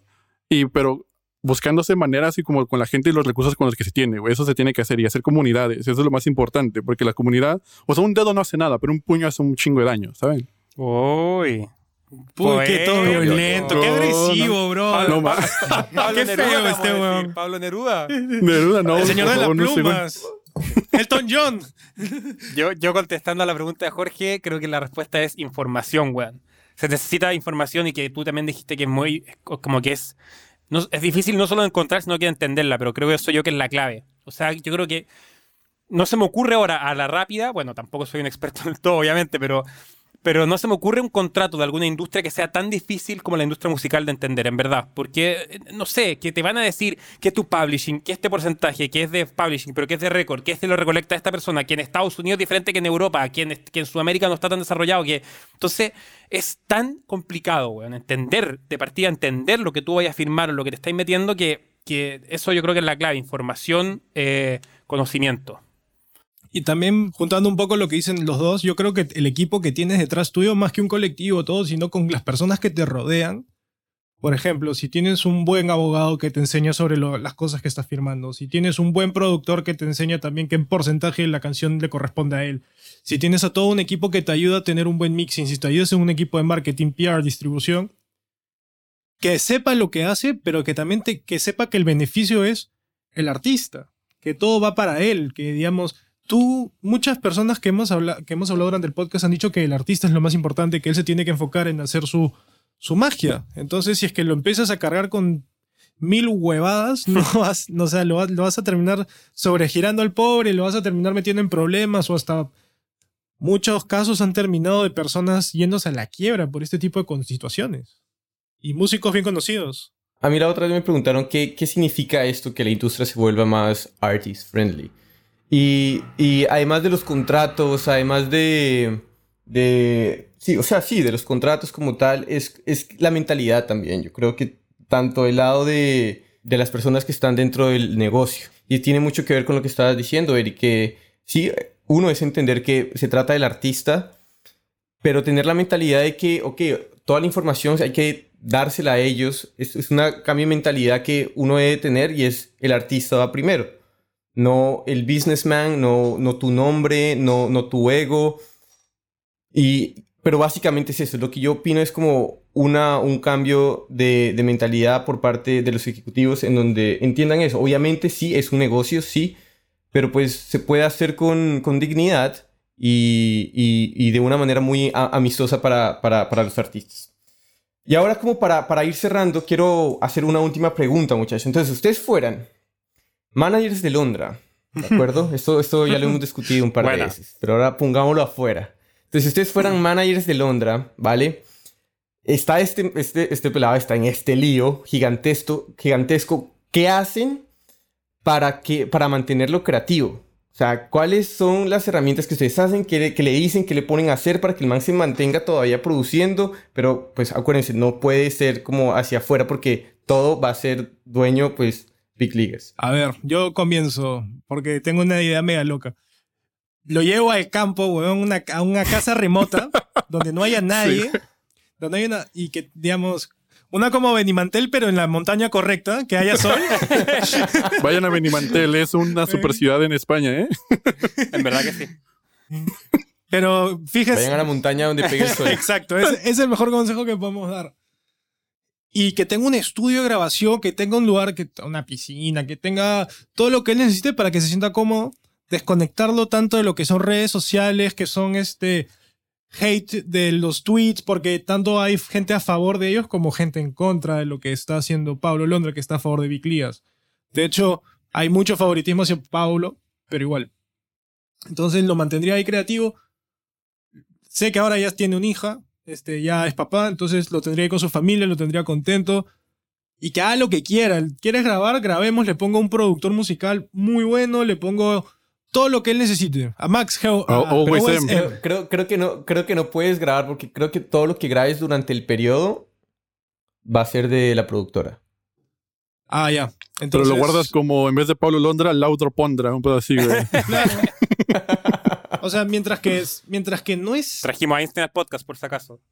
Speaker 1: y pero buscándose maneras y como con la gente y los recursos con los que se tiene, güey. Eso se tiene que hacer y hacer comunidades. Eso es lo más importante, porque la comunidad, o sea, un dedo no hace nada, pero un puño hace un chingo de daño, ¿saben?
Speaker 4: Uy.
Speaker 2: Uy, qué todo violento, qué agresivo, bro.
Speaker 1: No.
Speaker 4: Pablo
Speaker 2: Qué
Speaker 4: Neruda,
Speaker 2: feo este weón.
Speaker 4: Pablo Neruda.
Speaker 1: Neruda, no.
Speaker 2: El señor de las
Speaker 1: no
Speaker 2: plumas. Elton John.
Speaker 4: Yo, yo contestando a la pregunta de Jorge, creo que la respuesta es información, weón. Se necesita información y que tú también dijiste que es muy, como que es, no, es difícil no solo de encontrar, sino que de entenderla, pero creo que eso yo que es la clave. O sea, yo creo que no se me ocurre ahora a la rápida, bueno, tampoco soy un experto en todo, obviamente, pero, pero no se me ocurre un contrato de alguna industria que sea tan difícil como la industria musical de entender, en verdad. Porque, eh, no sé, que te van a decir que es tu publishing, que este porcentaje, que es de publishing, pero que es de récord, que este lo recolecta esta persona, que en Estados Unidos es diferente que en Europa, que en, en Sudamérica no está tan desarrollado, que... Entonces, es tan complicado, weón, entender, de partida, entender lo que tú vayas a firmar o lo que te estáis metiendo, que, que eso yo creo que es la clave, información, eh, conocimiento.
Speaker 2: Y también, juntando un poco lo que dicen los dos, yo creo que el equipo que tienes detrás tuyo, más que un colectivo todo, sino con las personas que te rodean. Por ejemplo, si tienes un buen abogado que te enseña sobre las cosas que estás firmando, si tienes un buen productor que te enseña también qué porcentaje de la canción le corresponde a él, si tienes a todo un equipo que te ayuda a tener un buen mixing, si te ayudas en un equipo de marketing, PR, distribución, que sepa lo que hace, pero que también te- que sepa que el beneficio es el artista, que todo va para él, que digamos, tú, muchas personas que hemos, habla- que hemos hablado durante el podcast han dicho que el artista es lo más importante, que él se tiene que enfocar en hacer su, su magia. Entonces, si es que lo empiezas a cargar con mil huevadas, no vas, no, o sea, lo, vas- lo vas a terminar sobregirando al pobre, lo vas a terminar metiendo en problemas o hasta muchos casos han terminado de personas yéndose a la quiebra por este tipo de situaciones. Y músicos bien conocidos.
Speaker 3: A mí la otra vez me preguntaron qué, qué significa esto que la industria se vuelva más artist friendly. Y, y además de los contratos, además de, de... Sí, o sea, sí, de los contratos como tal, es, es la mentalidad también. Yo creo que tanto el lado de, de las personas que están dentro del negocio. Y tiene mucho que ver con lo que estabas diciendo, Eric, que sí, uno es entender que se trata del artista, pero tener la mentalidad de que, ok, toda la información hay que dársela a ellos. Es, es una cambio de mentalidad que uno debe tener y es el artista va primero. No el businessman, no, no tu nombre, no, no tu ego. Y, pero básicamente es eso. Lo que yo opino es como una, un cambio de, de mentalidad por parte de los ejecutivos en donde entiendan eso. Obviamente sí, es un negocio, sí, pero pues se puede hacer con, con dignidad y, y, y de una manera muy a- amistosa para, para, para los artistas. Y ahora como para, para ir cerrando, quiero hacer una última pregunta, muchachos. Entonces, ustedes fueran managers de Londra, ¿de acuerdo? esto, esto ya lo hemos discutido un par de veces, pero ahora pongámoslo afuera. Entonces, si ustedes fueran managers de Londra, ¿vale? Está este, este, este pelado, está en este lío gigantesco, gigantesco. ¿Qué hacen para, que, para mantenerlo creativo? O sea, ¿cuáles son las herramientas que ustedes hacen, que le, que le dicen, que le ponen a hacer para que el man se mantenga todavía produciendo? Pero, pues, acuérdense, no puede ser como hacia afuera porque todo va a ser dueño, pues, Big.
Speaker 2: A ver, yo comienzo, porque tengo una idea mega loca. Lo llevo al campo, weón, una- a una casa remota, donde no haya nadie, donde hay una, y que, digamos, una como Benimantel, pero en la montaña correcta, que haya sol.
Speaker 1: Vayan a Benimantel, es una super ciudad en España, ¿eh?
Speaker 4: En verdad que sí.
Speaker 2: pero fíjese.
Speaker 3: Vayan a la montaña donde pegue el sol.
Speaker 2: Exacto, es, es el mejor consejo que podemos dar. Y que tenga un estudio de grabación, que tenga un lugar, que una piscina, que tenga todo lo que él necesite para que se sienta cómodo. Desconectarlo tanto de lo que son redes sociales, que son este hate de los tweets, porque tanto hay gente a favor de ellos como gente en contra de lo que está haciendo Pablo Londra, que está a favor de Vic Lías. De hecho, hay mucho favoritismo hacia Pablo, pero igual. Entonces lo mantendría ahí creativo. Sé que ahora ya tiene una hija, este, ya es papá, entonces lo tendría ahí con su familia, lo tendría contento. Y que haga lo que quiera. ¿Quieres grabar? Grabemos, le pongo un productor musical muy bueno, le pongo todo lo que él necesite. A Max.
Speaker 1: M.
Speaker 3: Creo, creo, que no, creo que no puedes grabar porque creo que todo lo que grabes durante el periodo va a ser de la productora.
Speaker 2: Ah, ya.
Speaker 1: Pero
Speaker 2: Entonces,
Speaker 1: lo guardas como, en vez de Pablo Londra, Lautro Pondra, un pedo así, güey.
Speaker 2: O sea, mientras que, es, mientras que no es...
Speaker 4: Trajimos a Einstein al podcast, por si acaso.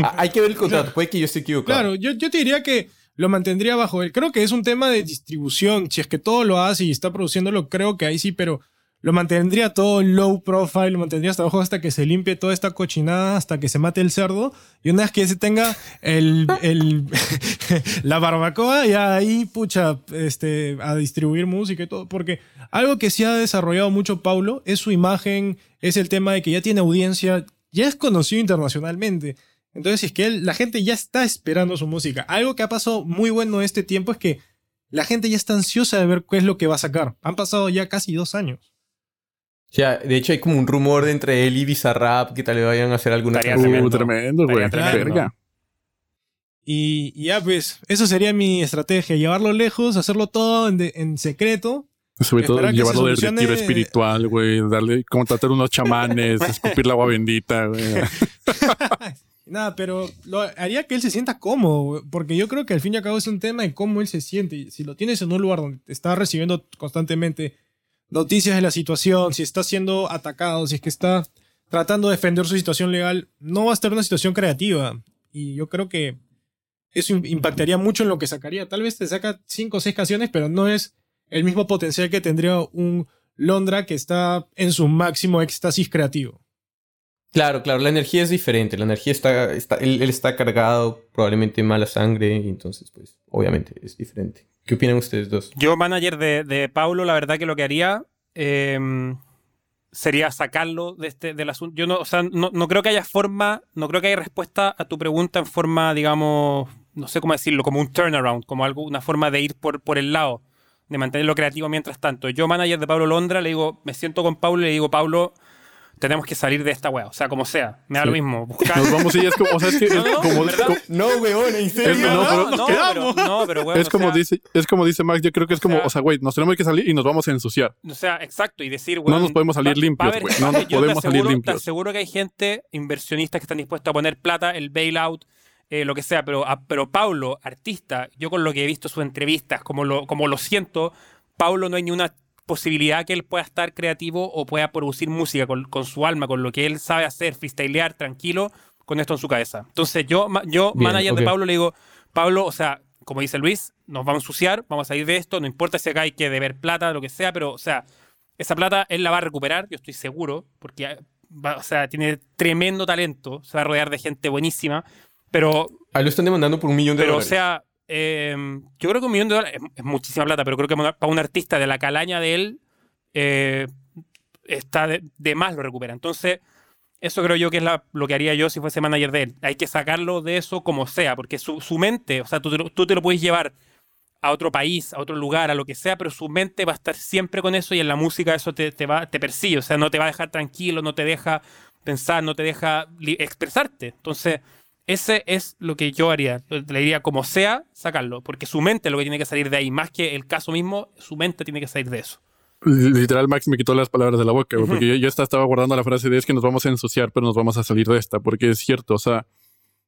Speaker 3: Ah, hay que ver el contrato, puede que yo esté equivocado.
Speaker 2: Claro, yo, yo te diría que lo mantendría bajo él. Creo que es un tema de distribución. Si es que todo lo hace y está produciéndolo, creo que ahí sí, pero lo mantendría todo low profile, lo mantendría hasta abajo hasta que se limpie toda esta cochinada, hasta que se mate el cerdo. Y una vez que se tenga el, el la barbacoa, ya ahí, pucha, este, a distribuir música y todo. Porque algo que sí ha desarrollado mucho Paulo es su imagen, es el tema de que ya tiene audiencia, ya es conocido internacionalmente. Entonces, es que la gente ya está esperando su música. Algo que ha pasado muy bueno este tiempo es que la gente ya está ansiosa de ver qué es lo que va a sacar. Han pasado ya casi dos años.
Speaker 3: O sea, de hecho hay como un rumor de entre él y Bizarrap que tal vez vayan a hacer alguna
Speaker 1: cosa. Tremendo, güey.
Speaker 2: Y, ya, pues, eso sería mi estrategia. Llevarlo lejos, hacerlo todo en, secreto.
Speaker 1: Sobre todo llevarlo del retiro espiritual, güey. Darle, contratar unos chamanes, escupir la agua bendita, güey.
Speaker 2: Nada, pero lo haría que él se sienta cómodo, porque yo creo que al fin y al cabo es un tema de cómo él se siente. Si lo tienes en un lugar donde está recibiendo constantemente noticias de la situación, si está siendo atacado, si es que está tratando de defender su situación legal, no va a estar en una situación creativa. Y yo creo que eso impactaría mucho en lo que sacaría. Tal vez te saca cinco o seis canciones, pero no es el mismo potencial que tendría un Londra que está en su máximo éxtasis creativo.
Speaker 3: Claro, claro, la energía es diferente. La energía está, está él, está cargado, probablemente mala sangre, entonces, pues, obviamente es diferente. ¿Qué opinan ustedes dos?
Speaker 4: Yo, manager de, de Paulo, la verdad que lo que haría em, sería sacarlo de este, del asunto. Yo no, o sea, no, no, creo que haya forma, no creo que haya respuesta a tu pregunta en forma, digamos, no sé cómo decirlo, como un turnaround, como algo, una forma de ir por, por el lado, de mantenerlo creativo mientras tanto. Yo, manager de Pablo Londra, le digo, me siento con Pablo y le digo, Pablo, tenemos que salir de esta weá. O sea, como sea. Me da lo mismo.
Speaker 1: Nos vamos y es como. O sea, es que.
Speaker 3: No, como, no, weón, en serio.
Speaker 1: no, pero, no, pero, no, pero weón, es, como dice, es como dice Max. Yo creo que es como. O sea, güey, nos tenemos que salir y nos vamos a ensuciar.
Speaker 4: O sea, exacto. Y decir, weón.
Speaker 1: No nos podemos salir limpios, güey. No nos podemos salir limpios.
Speaker 4: Te aseguro que hay gente, inversionistas que están dispuestos a poner plata, el bailout. Eh, lo que sea, pero, pero Paulo, artista, yo con lo que he visto sus entrevistas, como lo, como lo siento, Paulo no hay ni una posibilidad que él pueda estar creativo o pueda producir música con, su alma, con lo que él sabe hacer, freestylear tranquilo, con esto en su cabeza. Entonces yo, yo manager de Pablo, le digo, Pablo, o sea, como dice Luis, nos vamos a ensuciar, vamos a salir de esto, no importa si acá hay que deber plata, lo que sea, pero, o sea, esa plata él la va a recuperar, yo estoy seguro, porque, o sea, tiene tremendo talento, se va a rodear de gente buenísima, pero...
Speaker 3: Ahí lo están demandando por un millón de
Speaker 4: pero,
Speaker 3: dólares.
Speaker 4: Pero, o sea, Em, yo creo que un millón de dólares es, muchísima plata, pero creo que para un artista de la calaña de él eh, está de, más lo recupera. Entonces, eso creo yo que es lo que haría yo si fuese manager de él. Hay que sacarlo de eso como sea, porque su, mente, o sea, tú, tú, te lo puedes llevar a otro país, a otro lugar, a lo que sea, pero su mente va a estar siempre con eso y en la música eso te, te, va, te persigue, o sea, no te va a dejar tranquilo, no te deja pensar, no te deja expresarte. Entonces, ese es lo que yo haría. Le diría, como sea, sacarlo. Porque su mente es lo que tiene que salir de ahí. Más que el caso mismo, su mente tiene que salir de eso.
Speaker 1: Literal, Max me quitó las palabras de la boca, porque yo, estaba guardando la frase de es que nos vamos a ensuciar, pero nos vamos a salir de esta, porque es cierto, o sea,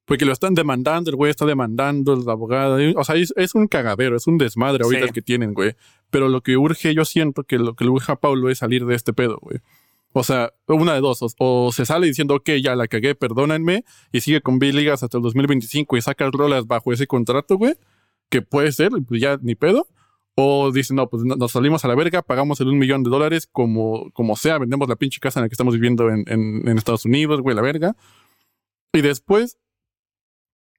Speaker 1: porque lo están demandando, el güey está demandando, la abogada, o sea, es, un cagadero, es un desmadre ahorita el que tienen, güey. Pero lo que urge, yo siento que lo que le urge a Paulo es salir de este pedo, güey. O sea, una de dos. O, se sale diciendo, ok, ya la cagué, perdónenme, y sigue con Bill Ligas hasta el 2025 y saca rolas bajo ese contrato, güey, que puede ser, pues ya ni pedo. O dice, no, pues nos salimos a la verga, pagamos el un millón de dólares como, como sea, vendemos la pinche casa en la que estamos viviendo en, en, Estados Unidos, güey, la verga. Y después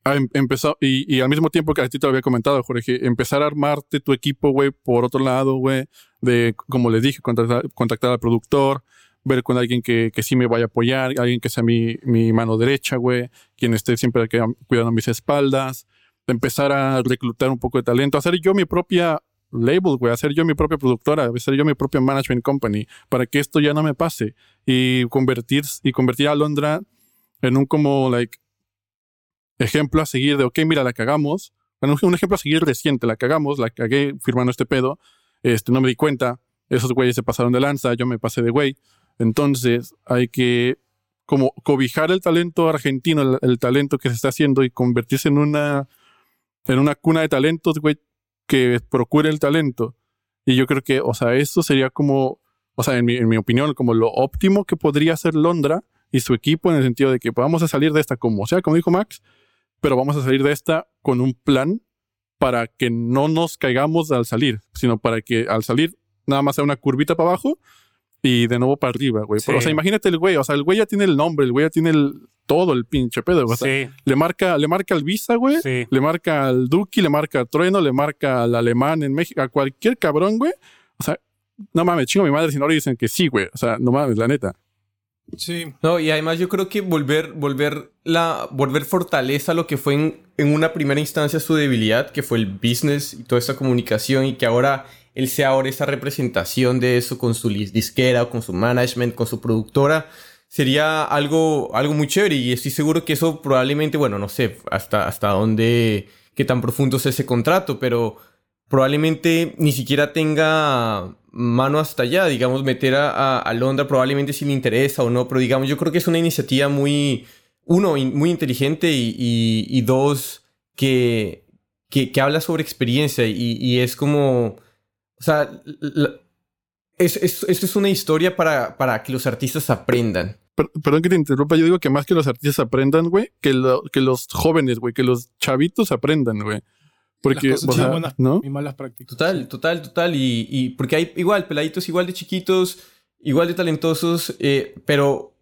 Speaker 1: em, empezó, y, y, al mismo tiempo que a ti te lo había comentado, Jorge, empezar a armarte tu equipo, güey, por otro lado, güey, de, como les dije, contactar al productor, ver con alguien que, que sí me vaya a apoyar, alguien que sea mi, mi mano derecha, güey, quien esté siempre cuidando mis espaldas, empezar a reclutar un poco de talento, hacer yo mi propia label, güey, hacer yo mi propia productora, hacer yo mi propia management company, para que esto ya no me pase y convertir, y convertir a Londra en un como, like, ejemplo a seguir de, ok, mira, la cagamos, un ejemplo a seguir reciente, la cagamos, la cagué firmando este pedo, este, no me di cuenta, esos güeyes se pasaron de lanza, yo me pasé de güey, entonces hay que como cobijar el talento argentino, el, talento que se está haciendo y convertirse en una, en una cuna de talentos, güey, que procure el talento. Y yo creo que, o sea, eso sería como, o sea, en mi, opinión, como lo óptimo que podría hacer Londra y su equipo en el sentido de que vamos a salir de esta como sea, como dijo Max, pero vamos a salir de esta con un plan para que no nos caigamos al salir, sino para que al salir nada más sea una curvita para abajo y de nuevo para arriba, güey. O sea, imagínate el güey, o sea, el güey ya tiene el nombre, el güey ya tiene el, todo el pinche pedo. O sea, le marca, le marca al Visa, güey. Le marca al Duki, le marca al Trueno, le marca al Alemán en México, a cualquier cabrón, güey. O sea, no mames, chingo mi madre si no le dicen que sí, güey. O sea, no mames, la neta.
Speaker 3: Sí. No, y además yo creo que volver, volver, la, volver fortaleza lo que fue en, en una primera instancia su debilidad, que fue el business y toda esa comunicación, y que ahora él sea ahora esa representación de eso con su disquera, con su management, con su productora, sería algo, algo muy chévere y estoy seguro que eso probablemente, bueno, no sé hasta, hasta dónde, qué tan profundo es ese contrato, pero probablemente ni siquiera tenga mano hasta allá, digamos, meter a, a, Londra probablemente si le interesa o no, pero digamos, yo creo que es una iniciativa muy, uno, muy inteligente y, dos, que, que, habla sobre experiencia y es como o sea, es, esto es una historia para, para que los artistas aprendan.
Speaker 1: perdón que te interrumpa, yo digo que más que los artistas aprendan, güey, que, que los jóvenes, güey, que los chavitos aprendan, güey. Porque,
Speaker 2: o ¿no? Y malas prácticas.
Speaker 3: Total, total, total. Y, y, porque hay igual, peladitos igual de chiquitos, igual de talentosos, eh, pero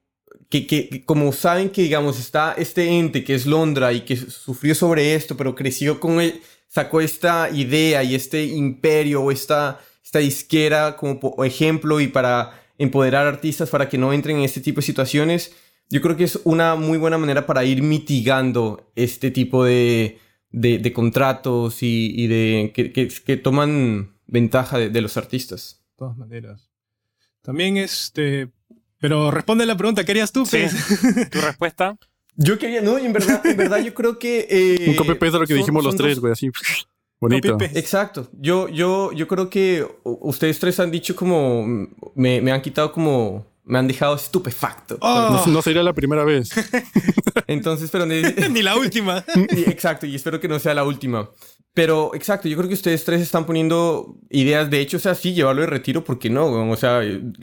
Speaker 3: que, que, como saben que, digamos, está este ente que es Londra y que sufrió sobre esto, pero creció con él, sacó esta idea y este imperio o esta, esta disquera como ejemplo y para empoderar artistas para que no entren en este tipo de situaciones, yo creo que es una muy buena manera para ir mitigando este tipo de, de, contratos y, de que, que, toman ventaja de, los artistas.
Speaker 2: De todas maneras. También este... Pero responde la pregunta, ¿qué harías tú?
Speaker 4: Sí. ¿Tu respuesta?
Speaker 3: Yo quería, no, en verdad, en verdad yo creo que... Eh,
Speaker 1: un copy paste de lo que dijimos los tres, güey, así. Bonito.
Speaker 3: Exacto. Yo, yo, yo creo que ustedes tres han dicho como... Me, me han quitado como... Me han dejado estupefacto.
Speaker 1: Oh. No, sería la primera vez.
Speaker 3: Entonces, pero...
Speaker 2: Ni la última.
Speaker 3: exacto, y espero que no sea la última. Pero, exacto, yo creo que ustedes tres están poniendo ideas. De hecho, o sea, sí, llevarlo de retiro, ¿por qué no? O sea,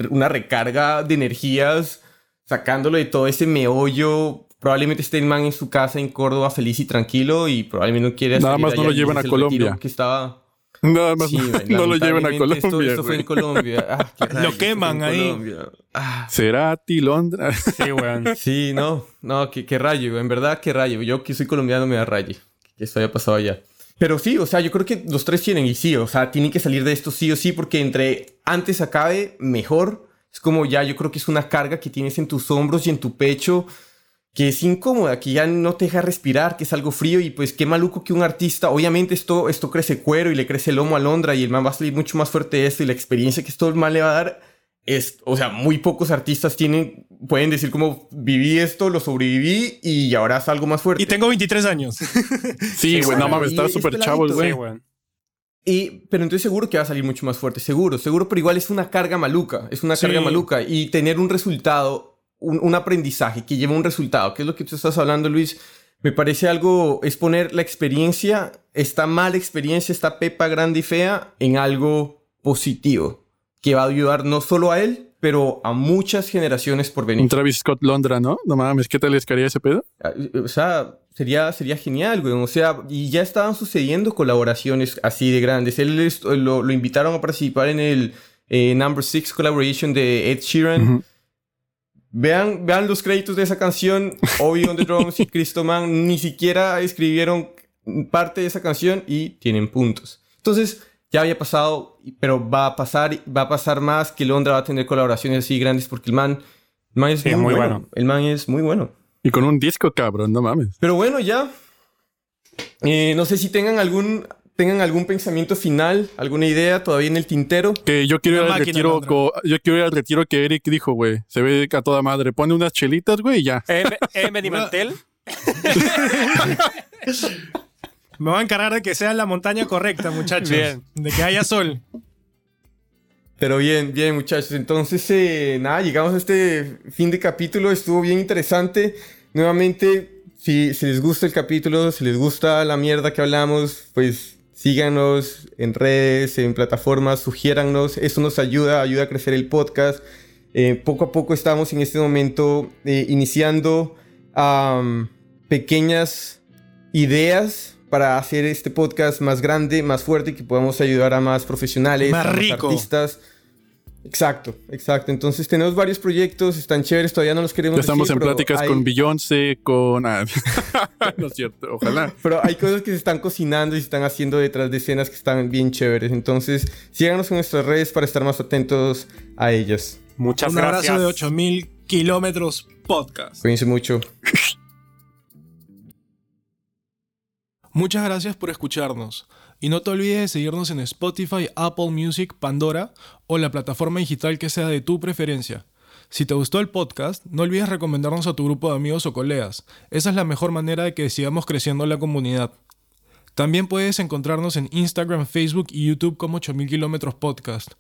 Speaker 3: una recarga de energías, sacándolo de todo ese meollo probablemente esté el man en su casa en Córdoba feliz y tranquilo y probablemente no quiere
Speaker 1: Nada más no lo llevan a Colombia.
Speaker 3: Que estaba...
Speaker 1: Nada más no, lo llevan a Colombia.
Speaker 3: Esto, fue en Colombia. Ah,
Speaker 2: lo queman ahí.
Speaker 1: Ah. ¿Será a ti Londra?
Speaker 4: Sí, weón.
Speaker 3: Sí, no. No, qué, qué rayo. En verdad, qué rayo. Yo que soy colombiano me da rayo. Que esto haya pasado allá. Pero sí, o sea, yo creo que los tres tienen y sí, o sea, tienen que salir de esto sí o sí porque entre antes acabe, mejor. Es como ya, yo creo que es una carga que tienes en tus hombros y en tu pecho que es incómoda, que ya no te deja respirar, que es algo frío y pues qué maluco que un artista, obviamente esto, esto crece cuero y le crece el lomo a Londra y el man va a salir mucho más fuerte de esto y la experiencia que esto el man le va a dar es, o sea, muy pocos artistas tienen, pueden decir como viví esto, lo sobreviví y ahora salgo más fuerte.
Speaker 2: Y tengo 23 años.
Speaker 1: sí, güey, no mames, estaba súper chavo, güey.
Speaker 3: Y, pero entonces seguro que va a salir mucho más fuerte, seguro, seguro, pero igual es una carga maluca, es una carga maluca y tener un resultado un, aprendizaje que lleva un resultado, que es lo que tú estás hablando, Luis, me parece algo, es poner la experiencia, esta mala experiencia, esta pepa grande y fea, en algo positivo, que va a ayudar no solo a él, pero a muchas generaciones por venir.
Speaker 1: Un Travis Scott Londra, ¿no? No mames, ¿qué tal les caería ese pedo?
Speaker 3: Ah, o sea, sería, sería genial, güey. O sea, y ya estaban sucediendo colaboraciones así de grandes. Él lo, invitaron a participar en el eh, Number Six Collaboration de Ed Sheeran. Vean, vean los créditos de esa canción, Obi on the Drums y Cristoman ni siquiera escribieron parte de esa canción y tienen puntos. Entonces, ya había pasado, pero va a pasar, va a pasar más que Londra va a tener colaboraciones así grandes porque el man, es muy, bueno. El man es muy bueno.
Speaker 1: Y con un disco, cabrón, no mames.
Speaker 3: Pero bueno, ya. Eh, no sé si tengan algún tengan algún pensamiento final, alguna idea todavía en el tintero.
Speaker 1: Que yo quiero ir al retiro, yo quiero ir al retiro que Eric dijo, güey. Se ve a toda madre. Pone unas chelitas, güey, y ya.
Speaker 4: M, M Mantel.
Speaker 2: Me voy a encargar de que sea la montaña correcta, muchachos. Bien. De que haya sol.
Speaker 3: Pero bien, bien, muchachos. Entonces, eh, nada, llegamos a este fin de capítulo. Estuvo bien interesante. Nuevamente, si, si les gusta el capítulo, si les gusta la mierda que hablamos, pues síganos en redes, en plataformas, sugiérannos, eso nos ayuda, ayuda a crecer el podcast. Eh, poco a poco estamos en este momento eh, iniciando pequeñas ideas para hacer este podcast más grande, más fuerte, que podamos ayudar a más profesionales,
Speaker 2: más
Speaker 3: a más artistas. Exacto, exacto. Entonces tenemos varios proyectos, están chéveres, todavía no los queremos
Speaker 1: Estamos en pláticas con Beyoncé, con... Ah, no es cierto, ojalá.
Speaker 3: Pero hay cosas que se están cocinando y se están haciendo detrás de escenas que están bien chéveres. Entonces síganos en nuestras redes para estar más atentos a ellas.
Speaker 4: Muchas gracias.
Speaker 2: Un abrazo de 8000 kilómetros podcast.
Speaker 3: Cuídense mucho.
Speaker 2: Muchas gracias por escucharnos. Y no te olvides de seguirnos en Spotify, Apple Music, Pandora o la plataforma digital que sea de tu preferencia. Si te gustó el podcast, no olvides recomendarnos a tu grupo de amigos o colegas. Esa es la mejor manera de que sigamos creciendo la comunidad. También puedes encontrarnos en Instagram, Facebook y YouTube como 8000 kilómetros podcast.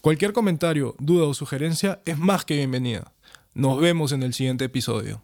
Speaker 2: Cualquier comentario, duda o sugerencia es más que bienvenida. Nos vemos en el siguiente episodio.